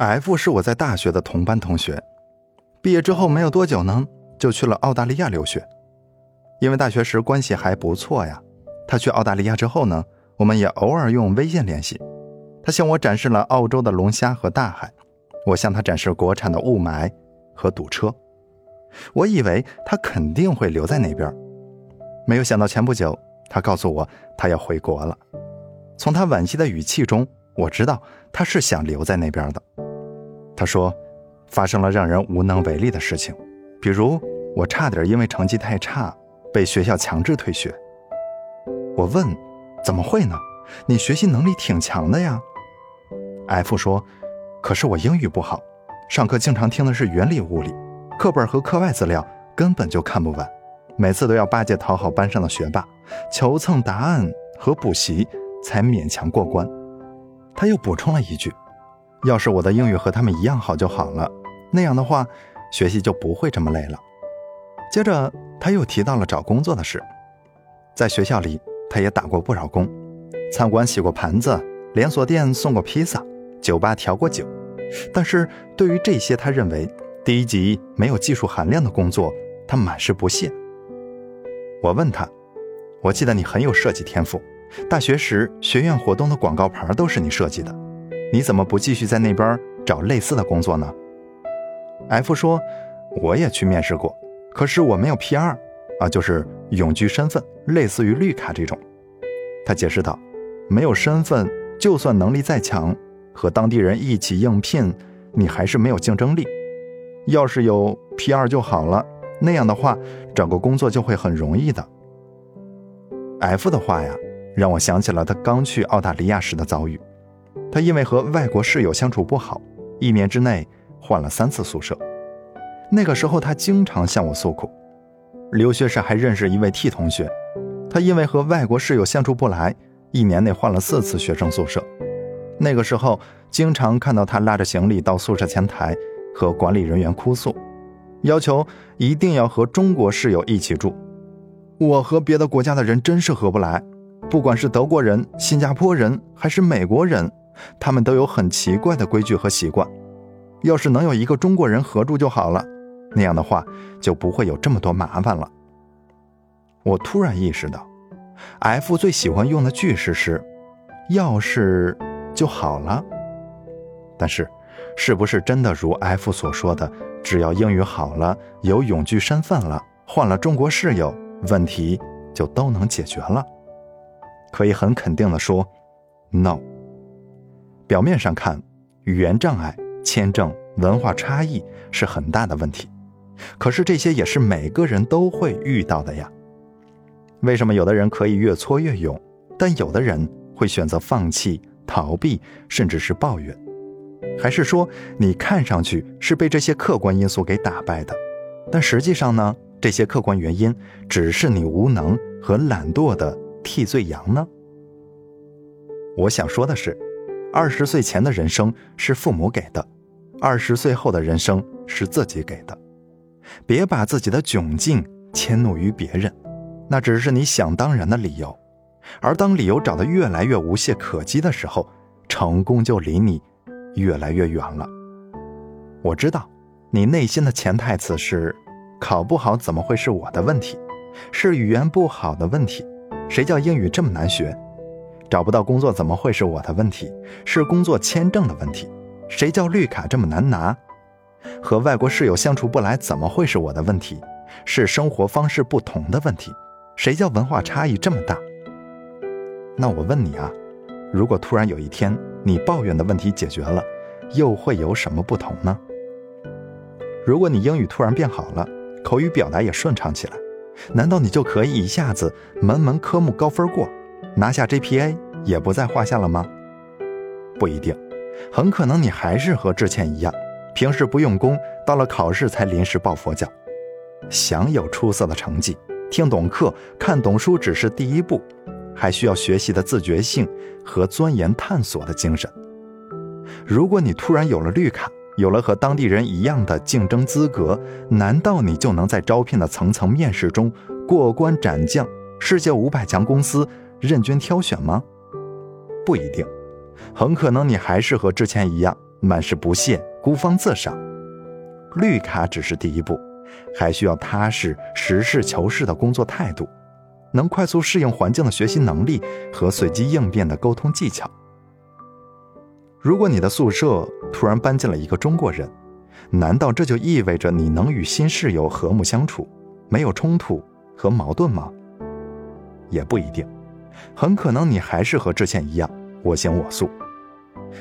F 是我在大学的同班同学，毕业之后没有多久呢，就去了澳大利亚留学。因为大学时关系还不错呀，他去澳大利亚之后呢，我们也偶尔用微信联系。他向我展示了澳洲的龙虾和大海，我向他展示国产的雾霾和堵车。我以为他肯定会留在那边，没有想到前不久他告诉我他要回国了。从他惋惜的语气中，我知道他是想留在那边的。他说，发生了让人无能为力的事情，比如我差点因为成绩太差被学校强制退学。我问，怎么会呢？你学习能力挺强的呀。F 说，可是我英语不好，上课经常听的是原理物理。课本和课外资料根本就看不完，每次都要巴结讨好班上的学霸，求蹭答案和补习才勉强过关。他又补充了一句：“要是我的英语和他们一样好就好了，那样的话学习就不会这么累了。”接着他又提到了找工作的事，在学校里他也打过不少工，餐馆洗过盘子，连锁店送过披萨，酒吧调过酒，但是对于这些，他认为。第一级没有技术含量的工作，他满是不屑。我问他：“我记得你很有设计天赋，大学时学院活动的广告牌都是你设计的，你怎么不继续在那边找类似的工作呢？”F 说：“我也去面试过，可是我没有 P2，啊，就是永居身份，类似于绿卡这种。”他解释道：“没有身份，就算能力再强，和当地人一起应聘，你还是没有竞争力。”要是有 P 二就好了，那样的话找个工作就会很容易的。F 的话呀，让我想起了他刚去澳大利亚时的遭遇。他因为和外国室友相处不好，一年之内换了三次宿舍。那个时候他经常向我诉苦。留学时还认识一位 T 同学，他因为和外国室友相处不来，一年内换了四次学生宿舍。那个时候经常看到他拉着行李到宿舍前台。和管理人员哭诉，要求一定要和中国室友一起住。我和别的国家的人真是合不来，不管是德国人、新加坡人还是美国人，他们都有很奇怪的规矩和习惯。要是能有一个中国人合住就好了，那样的话就不会有这么多麻烦了。我突然意识到，F 最喜欢用的句式是“要是就好了”，但是。是不是真的如 F 所说的，只要英语好了，有永居身份了，换了中国室友，问题就都能解决了？可以很肯定的说，no。表面上看，语言障碍、签证、文化差异是很大的问题，可是这些也是每个人都会遇到的呀。为什么有的人可以越挫越勇，但有的人会选择放弃、逃避，甚至是抱怨？还是说，你看上去是被这些客观因素给打败的，但实际上呢，这些客观原因只是你无能和懒惰的替罪羊呢？我想说的是，二十岁前的人生是父母给的，二十岁后的人生是自己给的。别把自己的窘境迁怒于别人，那只是你想当然的理由。而当理由找得越来越无懈可击的时候，成功就离你。越来越远了。我知道，你内心的潜台词是：考不好怎么会是我的问题？是语言不好的问题？谁叫英语这么难学？找不到工作怎么会是我的问题？是工作签证的问题？谁叫绿卡这么难拿？和外国室友相处不来怎么会是我的问题？是生活方式不同的问题？谁叫文化差异这么大？那我问你啊，如果突然有一天，你抱怨的问题解决了，又会有什么不同呢？如果你英语突然变好了，口语表达也顺畅起来，难道你就可以一下子门门科目高分过，拿下 GPA 也不在话下了吗？不一定，很可能你还是和之前一样，平时不用功，到了考试才临时抱佛脚。想有出色的成绩，听懂课、看懂书只是第一步。还需要学习的自觉性和钻研探索的精神。如果你突然有了绿卡，有了和当地人一样的竞争资格，难道你就能在招聘的层层面试中过关斩将，世界五百强公司任君挑选吗？不一定，很可能你还是和之前一样，满是不屑，孤芳自赏。绿卡只是第一步，还需要踏实、实事求是的工作态度，能快速适应环境的学习能力和随机应变的沟通技巧。如果你的宿舍突然搬进了一个中国人，难道这就意味着你能与新室友和睦相处，没有冲突和矛盾吗？也不一定，很可能你还是和之前一样我行我素。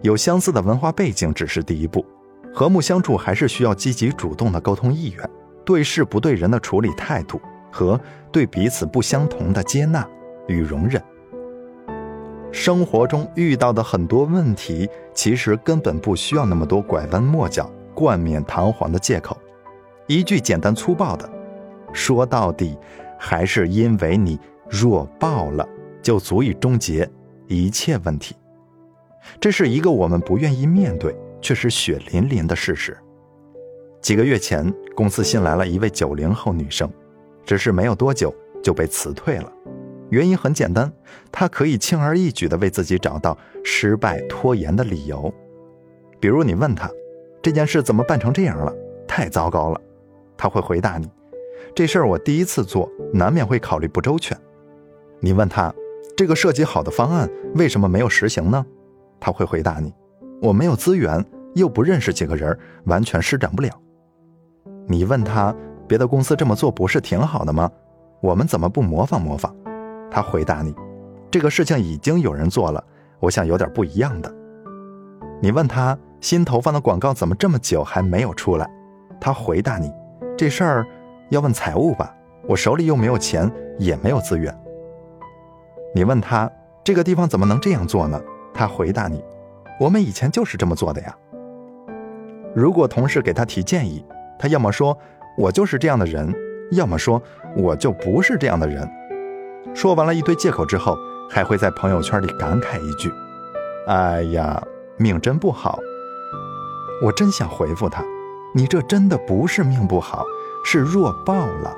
有相似的文化背景只是第一步，和睦相处还是需要积极主动的沟通意愿、对事不对人的处理态度和对彼此不相同的接纳与容忍。生活中遇到的很多问题，其实根本不需要那么多拐弯抹角。冠冕堂皇的借口，一句简单粗暴的，说到底，还是因为你弱爆了，就足以终结一切问题。这是一个我们不愿意面对，却是血淋淋的事实。几个月前，公司新来了一位九零后女生，只是没有多久就被辞退了。原因很简单，他可以轻而易举地为自己找到失败拖延的理由，比如你问他。这件事怎么办成这样了？太糟糕了！他会回答你：“这事儿我第一次做，难免会考虑不周全。”你问他：“这个设计好的方案为什么没有实行呢？”他会回答你：“我没有资源，又不认识几个人，完全施展不了。”你问他：“别的公司这么做不是挺好的吗？我们怎么不模仿模仿？”他回答你：“这个事情已经有人做了，我想有点不一样的。”你问他。新投放的广告怎么这么久还没有出来？他回答你：“这事儿要问财务吧，我手里又没有钱，也没有资源。”你问他：“这个地方怎么能这样做呢？”他回答你：“我们以前就是这么做的呀。”如果同事给他提建议，他要么说“我就是这样的人”，要么说“我就不是这样的人”。说完了一堆借口之后，还会在朋友圈里感慨一句：“哎呀，命真不好。”我真想回复他：“你这真的不是命不好，是弱爆了。”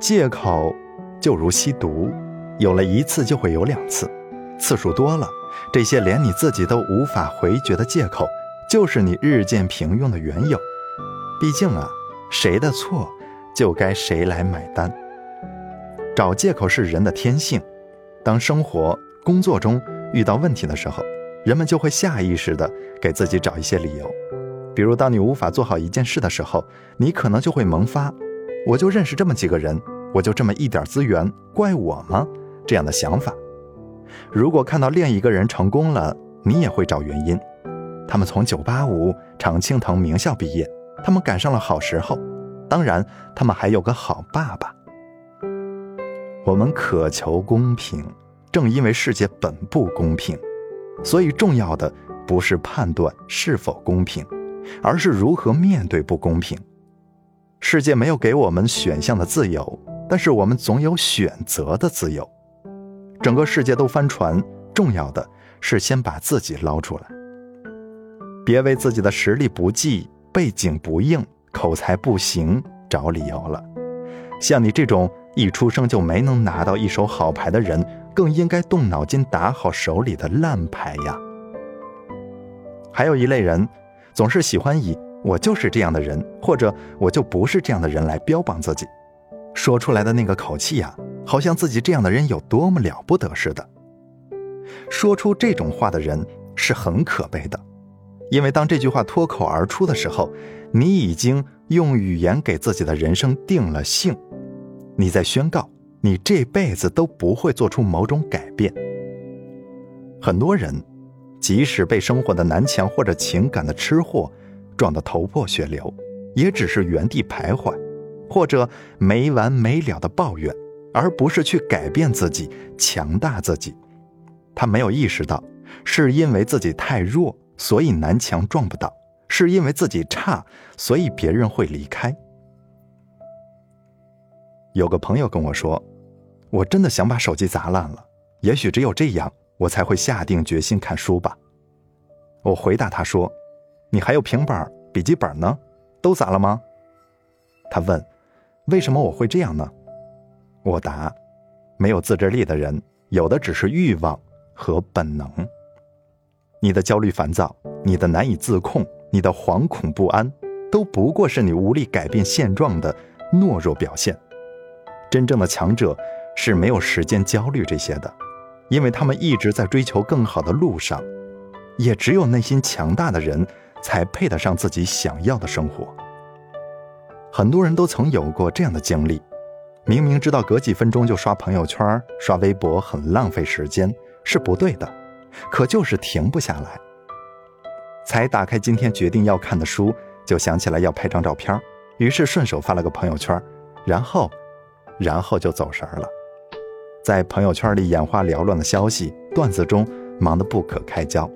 借口就如吸毒，有了一次就会有两次，次数多了，这些连你自己都无法回绝的借口，就是你日渐平庸的缘由。毕竟啊，谁的错就该谁来买单。找借口是人的天性，当生活、工作中遇到问题的时候。人们就会下意识地给自己找一些理由，比如当你无法做好一件事的时候，你可能就会萌发“我就认识这么几个人，我就这么一点资源，怪我吗？”这样的想法。如果看到另一个人成功了，你也会找原因。他们从985、常青藤名校毕业，他们赶上了好时候，当然，他们还有个好爸爸。我们渴求公平，正因为世界本不公平。所以，重要的不是判断是否公平，而是如何面对不公平。世界没有给我们选项的自由，但是我们总有选择的自由。整个世界都翻船，重要的是先把自己捞出来。别为自己的实力不济、背景不硬、口才不行找理由了。像你这种一出生就没能拿到一手好牌的人。更应该动脑筋打好手里的烂牌呀。还有一类人，总是喜欢以“我就是这样的人”或者“我就不是这样的人”来标榜自己，说出来的那个口气呀，好像自己这样的人有多么了不得似的。说出这种话的人是很可悲的，因为当这句话脱口而出的时候，你已经用语言给自己的人生定了性，你在宣告。你这辈子都不会做出某种改变。很多人，即使被生活的南墙或者情感的吃货撞得头破血流，也只是原地徘徊，或者没完没了的抱怨，而不是去改变自己、强大自己。他没有意识到，是因为自己太弱，所以南墙撞不到；是因为自己差，所以别人会离开。有个朋友跟我说：“我真的想把手机砸烂了，也许只有这样，我才会下定决心看书吧。”我回答他说：“你还有平板、笔记本呢，都砸了吗？”他问：“为什么我会这样呢？”我答：“没有自制力的人，有的只是欲望和本能。你的焦虑、烦躁，你的难以自控，你的惶恐不安，都不过是你无力改变现状的懦弱表现。真正的强者是没有时间焦虑这些的，因为他们一直在追求更好的路上。也只有内心强大的人，才配得上自己想要的生活。很多人都曾有过这样的经历：明明知道隔几分钟就刷朋友圈、刷微博很浪费时间，是不对的，可就是停不下来。才打开今天决定要看的书，就想起来要拍张照片，于是顺手发了个朋友圈，然后。然后就走神了，在朋友圈里眼花缭乱的消息段子中忙得不可开交，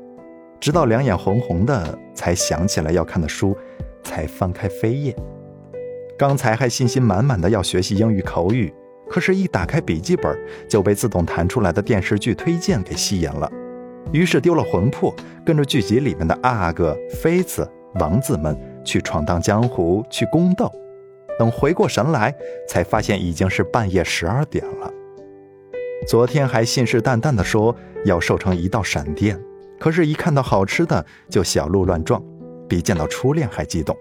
直到两眼红红的才想起来要看的书，才翻开扉页。刚才还信心满满的要学习英语口语，可是，一打开笔记本就被自动弹出来的电视剧推荐给吸引了，于是丢了魂魄，跟着剧集里面的阿哥、妃子、王子们去闯荡江湖，去宫斗。等回过神来，才发现已经是半夜十二点了。昨天还信誓旦旦地说要瘦成一道闪电，可是，一看到好吃的就小鹿乱撞，比见到初恋还激动。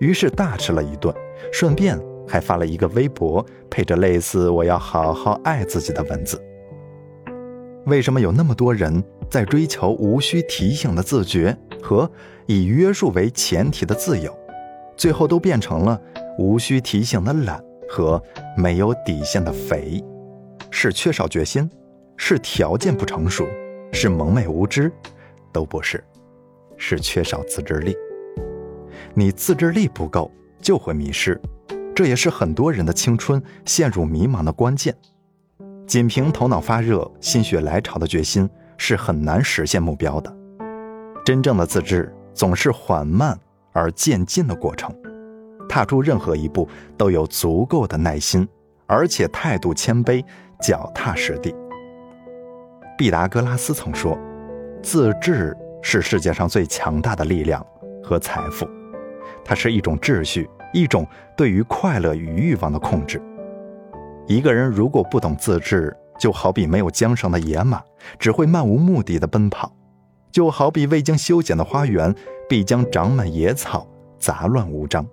于是大吃了一顿，顺便还发了一个微博，配着类似“我要好好爱自己”的文字。为什么有那么多人在追求无需提醒的自觉和以约束为前提的自由，最后都变成了？无需提醒的懒和没有底线的肥，是缺少决心，是条件不成熟，是蒙昧无知，都不是，是缺少自制力。你自制力不够，就会迷失，这也是很多人的青春陷入迷茫的关键。仅凭头脑发热、心血来潮的决心是很难实现目标的。真正的自制总是缓慢而渐进的过程。踏出任何一步都有足够的耐心，而且态度谦卑、脚踏实地。毕达哥拉斯曾说：“自制是世界上最强大的力量和财富，它是一种秩序，一种对于快乐与欲望的控制。一个人如果不懂自制，就好比没有缰绳的野马，只会漫无目的的奔跑；就好比未经修剪的花园，必将长满野草，杂乱无章。”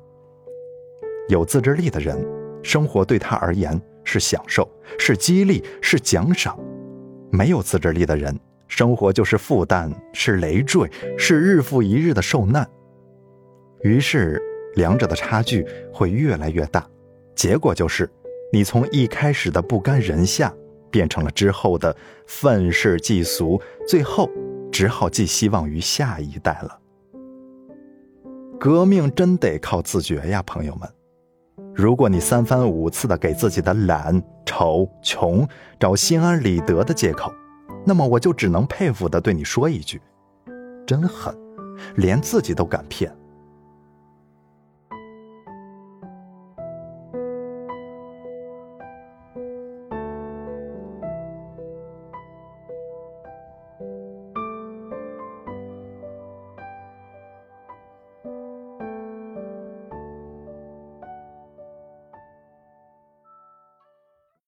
有自制力的人，生活对他而言是享受，是激励，是奖赏；没有自制力的人，生活就是负担，是累赘，是日复一日的受难。于是，两者的差距会越来越大，结果就是，你从一开始的不甘人下，变成了之后的愤世嫉俗，最后只好寄希望于下一代了。革命真得靠自觉呀，朋友们。如果你三番五次的给自己的懒、丑、穷找心安理得的借口，那么我就只能佩服的对你说一句：真狠，连自己都敢骗。